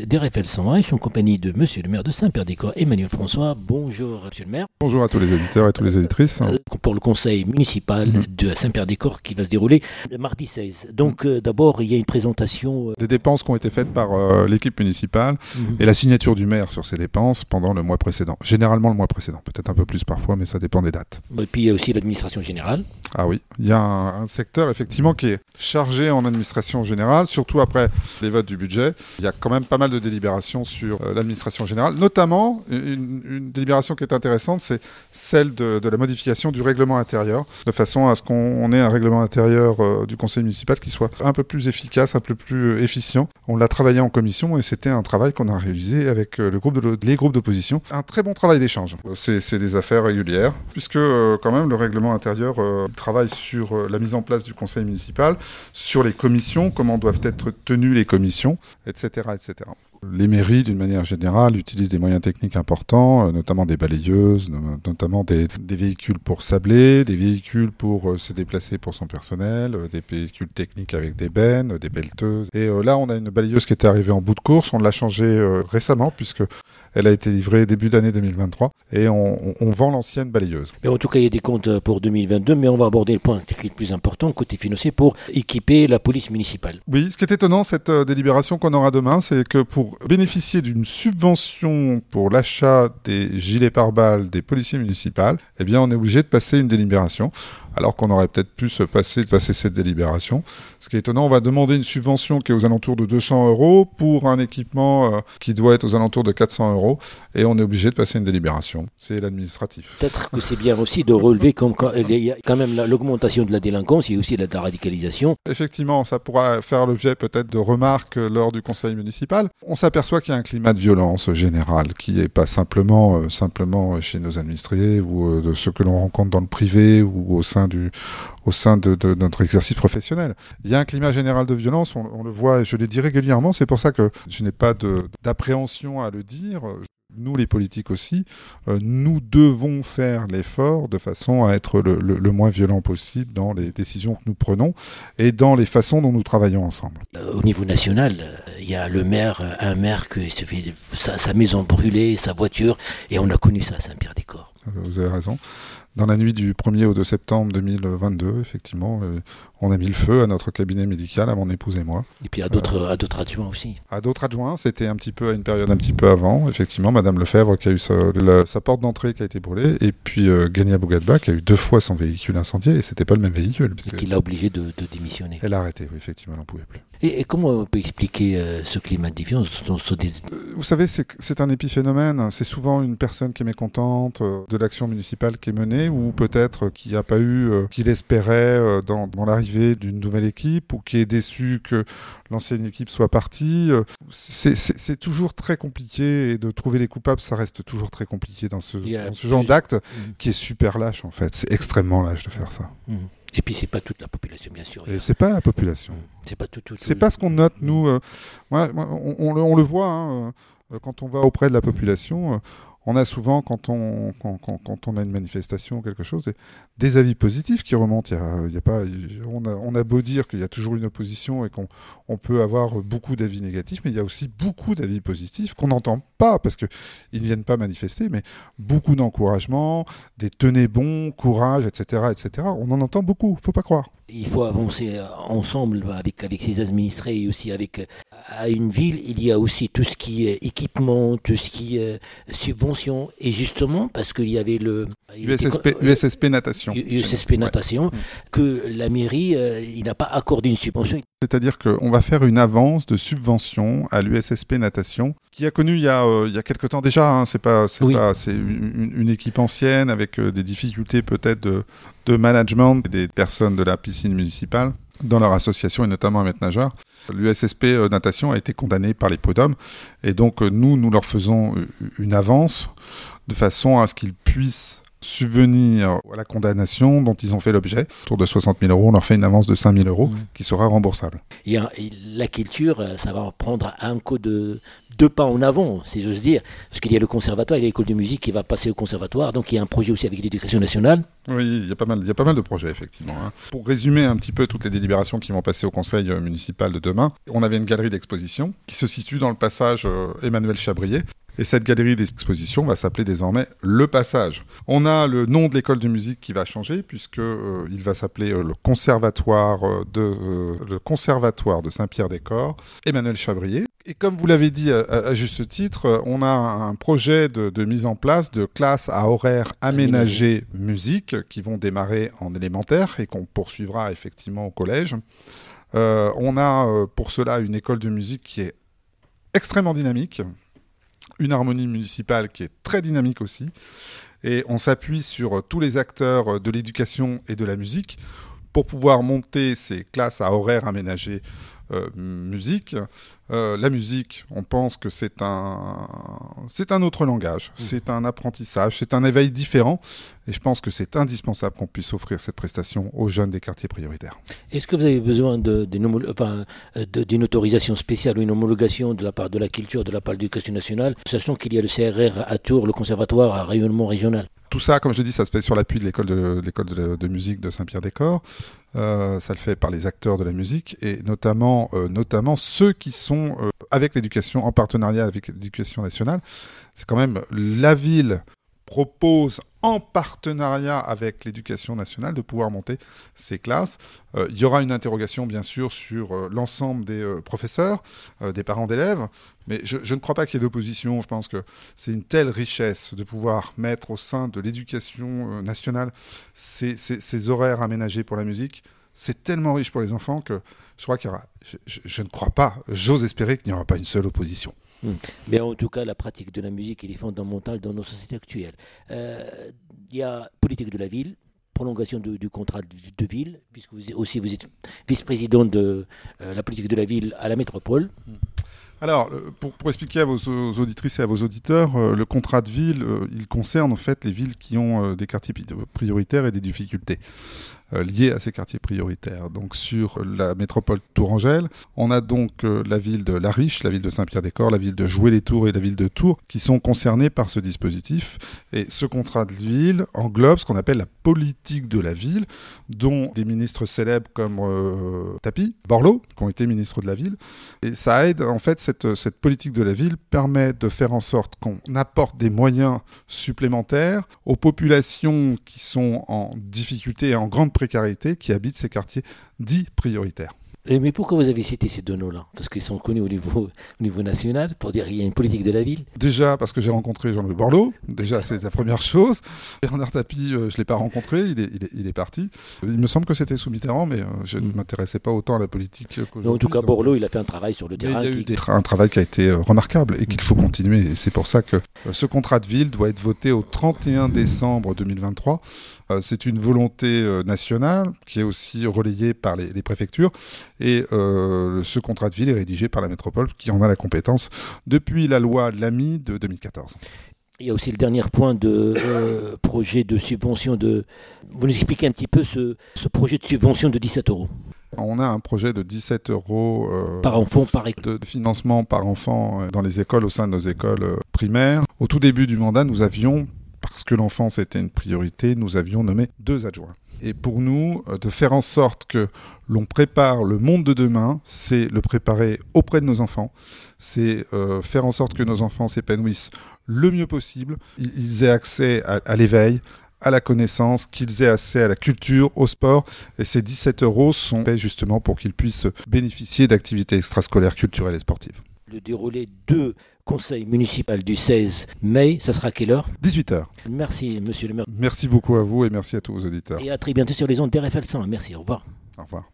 à l'écoute d'RFL 101 et je suis en compagnie de monsieur le maire de Saint-Père-des-Corps, Emmanuel François. Bonjour, monsieur le maire. Bonjour à tous les auditeurs et toutes les auditrices. Euh, pour le conseil municipal mm -hmm. de Saint-Père-des-Corps qui va se dérouler mardi 16. Donc, mm -hmm. euh, d'abord, il y a une présentation. Euh... Des dépenses qui ont été faites par euh, l'équipe municipale mm -hmm. et la signature du maire sur ces dépenses pendant le mois précédent. Généralement le mois précédent, peut-être un peu plus parfois, mais ça dépend des dates. Et puis, il y a aussi l'administration générale. Ah oui, il y a un, secteur effectivement qui est chargé en administration générale, surtout après les votes du budget. Il y a quand même pas mal de délibérations sur euh, l'administration générale, notamment une, délibération qui est intéressante, c'est celle de, la modification du règlement intérieur, de façon à ce qu'on ait un règlement intérieur euh, du conseil municipal qui soit un peu plus efficace, un peu plus efficient. On l'a travaillé en commission et c'était un travail qu'on a réalisé avec le groupe de les groupes d'opposition. Un très bon travail d'échange. C'est des affaires régulières, puisque euh, quand même le règlement intérieur euh, travaille sur la mise en place du conseil municipal, sur les commissions, comment doivent être tenues les commissions, etc. etc. Les mairies, d'une manière générale, utilisent des moyens techniques importants, euh, notamment des balayeuses, notamment des, des, véhicules pour sabler, des véhicules pour euh, se déplacer pour son personnel, euh, des véhicules techniques avec des bennes, des pelleteuses. Et là, on a une balayeuse qui était arrivée en bout de course. On l'a changée récemment puisque elle a été livrée début d'année 2023 et on, on, on vend l'ancienne balayeuse. Mais en tout cas, il y a des comptes pour 2022, mais on va aborder le point qui est le plus important, côté financier, pour équiper la police municipale. Oui, ce qui est étonnant, cette délibération qu'on aura demain, c'est que pour bénéficier d'une subvention pour l'achat des gilets pare-balles des policiers municipaux, eh bien, on est obligé de passer une délibération, alors qu'on aurait peut-être pu se passer de passer cette délibération. Ce qui est étonnant, on va demander une subvention qui est aux alentours de 200 euros pour un équipement euh, qui doit être aux alentours de 400 euros, et on est obligé de passer une délibération. C'est l'administratif. Peut-être que c'est bien aussi de relever comme quand il y a quand même l'augmentation de la délinquance et aussi de la radicalisation. Effectivement, ça pourra faire l'objet peut-être de remarques lors du conseil municipal. On s'aperçoit qu'il y a un climat de violence général qui n'est pas simplement, euh, simplement chez nos administrés ou euh, de ceux que l'on rencontre dans le privé ou au sein, du, au sein de, de, notre exercice professionnel. Il y a un climat général de violence, on, on le voit et je l'ai dit régulièrement, c'est pour ça que je n'ai pas d'appréhension à le dire nous les politiques aussi, euh, nous devons faire l'effort de façon à être le, le, le, moins violent possible dans les décisions que nous prenons et dans les façons dont nous travaillons ensemble. Euh, au niveau national, il euh, y a le maire, un maire qui se fait sa, sa, maison brûlée, sa voiture, et on a connu ça à Saint-Pierre-des-Corps. Vous avez raison. Dans la nuit du 1er au 2 septembre 2022, effectivement, euh, on a mis le feu à notre cabinet médical, à mon épouse et moi. Et puis à d'autres euh, adjoints aussi. À d'autres adjoints, c'était un petit peu à une période un petit peu avant, effectivement, Madame Lefebvre qui a eu sa, la, sa porte d'entrée qui a été brûlée, et puis euh, Gania Bougadba qui a eu deux fois son véhicule incendié, et c'était pas le même véhicule. Et qui l'a obligé de, de, démissionner. Elle a arrêté, oui, effectivement, elle n'en pouvait plus. Et, et, comment on peut expliquer euh, ce climat de défiance Vous savez, c'est un épiphénomène. C'est souvent une personne qui est mécontente de l'action municipale qui est menée, ou peut-être qui n'a pas eu, euh, qu'il espérait euh, dans, dans l'arrivée d'une nouvelle équipe, ou qui est déçu que l'ancienne équipe soit partie. C'est toujours très compliqué, et de trouver les coupables, ça reste toujours très compliqué dans ce, dans ce genre d'acte, mmh. qui est super lâche en fait. C'est extrêmement lâche de faire ça. Mmh. Et puis c'est pas toute la population, bien sûr. Et c'est pas la population. C'est pas tout. tout, tout c'est pas ce qu'on note nous. Euh, ouais, on, on, on, le voit hein, quand on va auprès de la population on a souvent, quand on, a une manifestation ou quelque chose, des, avis positifs qui remontent. Il a, il pas, on, a, beau dire qu'il y a toujours une opposition et qu'on on peut avoir beaucoup d'avis négatifs, mais il y a aussi beaucoup d'avis positifs qu'on n'entend pas parce qu'ils ne viennent pas manifester, mais beaucoup d'encouragement, des tenez bon, courage, etc., etc. On en entend beaucoup, faut pas croire. Il faut avancer ensemble avec, avec ses administrés et aussi avec à une ville, il y a aussi tout ce qui est équipement, tout ce qui est subvention. Et justement, parce qu'il y avait le... USSP, était, USSP Natation. USSP Natation, ouais. que la mairie, euh, il n'a pas accordé une subvention. C'est-à-dire qu'on va faire une avance de subvention à l'USSP Natation, qui a connu il y a, euh, il y a quelque temps déjà, hein, c'est pas, c'est oui. pas, c'est une, une, équipe ancienne avec euh, des difficultés peut-être de, de management des personnes de la piscine municipale dans leur association et notamment à Maître Nageur. L'USSP euh, Natation a été condamné par les podums et donc euh, nous, nous leur faisons une avance de façon à ce qu'ils puissent subvenir à la condamnation dont ils ont fait l'objet. Autour de 60 000 euros, on leur fait une avance de 5 000 euros mmh. qui sera remboursable. Et la culture, euh, ça va prendre un coup de, deux pas en avant, si j'ose dire, parce qu'il y a le conservatoire, il y a l'école de musique qui va passer au conservatoire, donc il y a un projet aussi avec l'éducation nationale. Oui, il y a pas mal, il y a pas mal de projets effectivement. Hein. Pour résumer un petit peu toutes les délibérations qui vont passer au conseil euh, municipal de demain, on avait une galerie d'exposition qui se situe dans le passage euh, Emmanuel Chabrier. Et cette galerie d'exposition va s'appeler désormais Le Passage. On a le nom de l'école de musique qui va changer puisque euh, il va s'appeler le conservatoire de le conservatoire de Saint-Pierre-des-Corps Emmanuel Chabrier. Et comme vous l'avez dit à, juste titre, on a un projet de, mise en place de classes à horaires aménagés musique qui vont démarrer en élémentaire et qu'on poursuivra effectivement au collège. Euh, on a euh, pour cela une école de musique qui est extrêmement dynamique, une harmonie municipale qui est très dynamique aussi, et on s'appuie sur tous les acteurs de l'éducation et de la musique pour pouvoir monter ces classes à horaires aménagés musique. Euh, la musique, on pense que c'est un, c'est un autre langage, mmh. c'est un apprentissage, c'est un éveil différent. Et je pense que c'est indispensable qu'on puisse offrir cette prestation aux jeunes des quartiers prioritaires. Est-ce que vous avez besoin d'une enfin, autorisation spéciale ou une homologation de la part de la culture, de la part de l'éducation nationale, sachant qu'il y a le CRR à Tours, le conservatoire à rayonnement régional? Tout ça, comme je dis, ça se fait sur l'appui de l'école de, musique de Saint-Pierre-des-Corps. Euh, ça le fait par les acteurs de la musique et notamment, euh, notamment ceux qui sont euh, avec l'éducation, en partenariat avec l'éducation nationale. C'est quand même la ville propose en partenariat avec l'éducation nationale de pouvoir monter ces classes. Euh, il y aura une interrogation bien sûr sur euh, l'ensemble des euh, professeurs, des parents d'élèves, mais je, ne crois pas qu'il y ait d'opposition. Je pense que c'est une telle richesse de pouvoir mettre au sein de l'éducation nationale ces, ces, horaires aménagés pour la musique. C'est tellement riche pour les enfants que je crois qu'il y aura. je ne crois pas, j'ose espérer qu'il n'y aura pas une seule opposition. Hmm. Mais en tout cas, la pratique de la musique est fondamentale dans nos sociétés actuelles. Euh, il y a politique de la ville, prolongation du contrat de, ville, puisque vous aussi vous êtes vice-président de euh, la politique de la ville à la métropole. Hmm. Alors, euh, pour, expliquer à vos, auditrices et à vos auditeurs, le contrat de ville, il concerne en fait les villes qui ont des quartiers prioritaires et des difficultés. Euh, liés à ces quartiers prioritaires. Donc sur la métropole Tourangelle, on a donc euh, la ville de La Riche, la ville de Saint-Pierre-des-Corps, la ville de Joué-les-Tours et la ville de Tours qui sont concernés par ce dispositif. Et ce contrat de ville englobe ce qu'on appelle la politique de la ville, dont des ministres célèbres comme euh, Tapi, Borloo, qui ont été ministres de la ville. Et ça aide, en fait, cette, cette politique de la ville permet de faire en sorte qu'on apporte des moyens supplémentaires aux populations qui sont en difficulté et en grande précarité qui habitent ces quartiers dits prioritaires. Mais pourquoi vous avez cité ces deux noms-là? Parce qu'ils sont connus au niveau, au niveau national, pour dire qu'il y a une politique de la ville Déjà, parce que j'ai rencontré Jean-Louis Borloo. Déjà, c'est la première chose. Bernard Tapie, euh, je ne l'ai pas rencontré, il est, il, est, parti. Il me semble que c'était sous Mitterrand, mais euh, je ne hmm. m'intéressais pas autant à la politique qu'aujourd'hui. En tout cas, Borloo, il a fait un travail sur le terrain. Il y a eu un travail qui a été euh, remarquable et qu'il faut continuer. Et c'est pour ça que ce contrat de ville doit être voté au 31 décembre 2023. C'est une volonté nationale qui est aussi relayée par les, les préfectures. Et euh, ce contrat de ville est rédigé par la métropole qui en a la compétence depuis la loi Lamy de 2014. Il y a aussi le dernier point de euh, projet de subvention de... Vous nous expliquez un petit peu ce, projet de subvention de 17 euros. On a un projet de 17 euros euh, par enfant, par de, financement par enfant dans les écoles, au sein de nos écoles primaires. Au tout début du mandat, nous avions, parce que l'enfance était une priorité, nous avions nommé deux adjoints. Et pour nous, euh, de faire en sorte que l'on prépare le monde de demain, c'est le préparer auprès de nos enfants, c'est euh, faire en sorte que nos enfants s'épanouissent le mieux possible, ils aient accès à, l'éveil, à la connaissance, qu'ils aient accès à la culture, au sport. Et ces 17 euros sont faits justement pour qu'ils puissent bénéficier d'activités extrascolaires, culturelles et sportives. Le déroulé de conseil municipal du 16 mai. Ça sera à quelle heure? 18h. Merci, monsieur le maire. Merci beaucoup à vous et merci à tous vos auditeurs. Et à très bientôt sur les ondes d'RFL 100. Merci, au revoir. Au revoir.